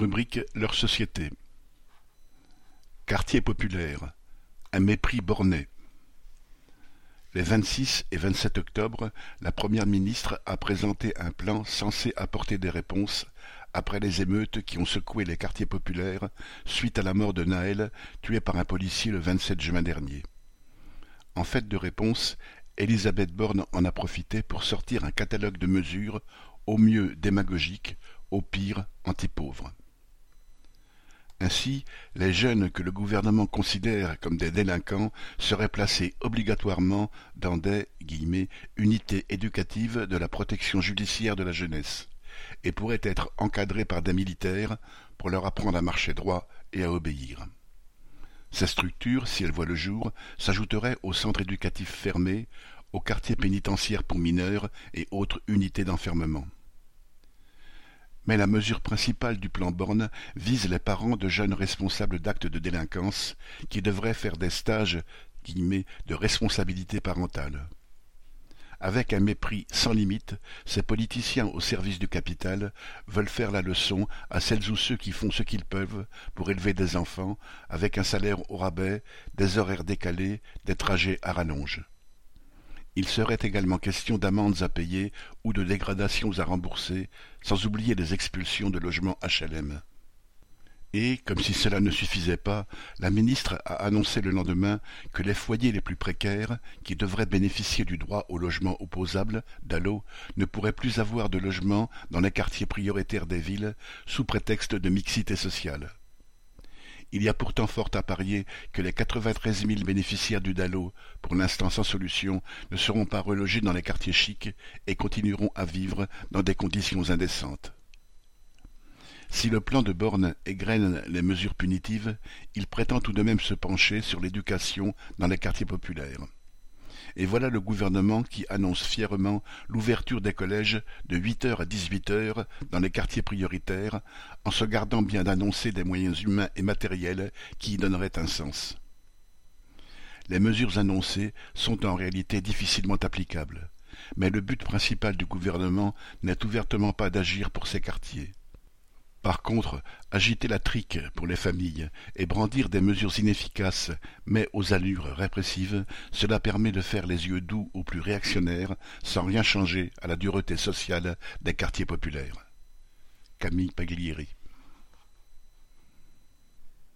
Rubrique Leur société. Quartier populaire. Un mépris borné. Les 26 et 27 octobre, la Première ministre a présenté un plan censé apporter des réponses après les émeutes qui ont secoué les quartiers populaires suite à la mort de Naël, tué par un policier le 27 juin dernier. En fait de réponse, Elisabeth Borne en a profité pour sortir un catalogue de mesures, au mieux démagogiques, au pire anti-pauvres. Ainsi, les jeunes que le gouvernement considère comme des délinquants seraient placés obligatoirement dans des « unités éducatives de la protection judiciaire de la jeunesse » et pourraient être encadrés par des militaires pour leur apprendre à marcher droit et à obéir. Ces structures, si elles voient le jour, s'ajouteraient aux centres éducatifs fermés, aux quartiers pénitentiaires pour mineurs et autres unités d'enfermement. Mais la mesure principale du plan Borne vise les parents de jeunes responsables d'actes de délinquance qui devraient faire des stages de responsabilité parentale. Avec un mépris sans limite, ces politiciens au service du capital veulent faire la leçon à celles ou ceux qui font ce qu'ils peuvent pour élever des enfants avec un salaire au rabais, des horaires décalés, des trajets à rallonge. Il serait également question d'amendes à payer ou de dégradations à rembourser, sans oublier les expulsions de logements HLM. Et, comme si cela ne suffisait pas, la ministre a annoncé le lendemain que les foyers les plus précaires, qui devraient bénéficier du droit au logement opposable, DALO, ne pourraient plus avoir de logement dans les quartiers prioritaires des villes, sous prétexte de mixité sociale. Il y a pourtant fort à parier que les quatre-vingt-treize mille bénéficiaires du DALO, pour l'instant sans solution, ne seront pas relogés dans les quartiers chics et continueront à vivre dans des conditions indécentes. Si le plan de Borne égrène les mesures punitives, il prétend tout de même se pencher sur l'éducation dans les quartiers populaires. Et voilà le gouvernement qui annonce fièrement l'ouverture des collèges de huit heures à dix-huit heures dans les quartiers prioritaires, en se gardant bien d'annoncer des moyens humains et matériels qui y donneraient un sens. Les mesures annoncées sont en réalité difficilement applicables, mais le but principal du gouvernement n'est ouvertement pas d'agir pour ces quartiers. Par contre, agiter la trique pour les familles et brandir des mesures inefficaces mais aux allures répressives, cela permet de faire les yeux doux aux plus réactionnaires sans rien changer à la dureté sociale des quartiers populaires. Camille Paglieri